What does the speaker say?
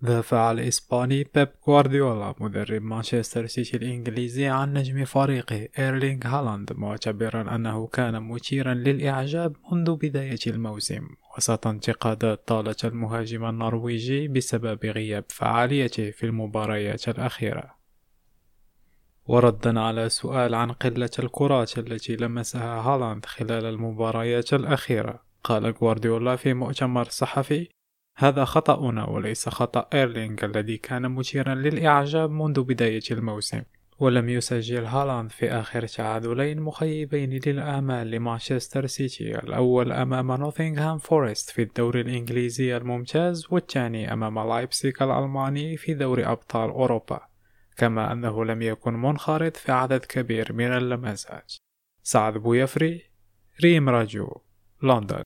دافع الإسباني بيب غوارديولا مدرب مانشستر سيتي الإنجليزي عن نجم فريقه إيرلينغ هالاند. معتبرا أنه كان مثيرا للإعجاب منذ بداية الموسم وسط انتقادات طالت المهاجم النرويجي بسبب غياب فعاليته في المباريات الأخيرة. وردا على سؤال عن قلة الكرات التي لمسها هالاند خلال المباريات الأخيرة. قال غوارديولا في مؤتمر صحفي هذا خطأنا وليس خطأ إيرلينغ الذي كان مثيرا للإعجاب منذ بداية الموسم ولم يسجل هالاند في آخر تعادلين مخيبين للآمال لمانشستر سيتي الأول أمام نوتنغهام فورست في الدوري الإنجليزي الممتاز والثاني أمام لايبسيك الألماني في دوري أبطال أوروبا كما أنه لم يكن منخرط في عدد كبير من اللمسات سعد بويفري ريم راجو لندن.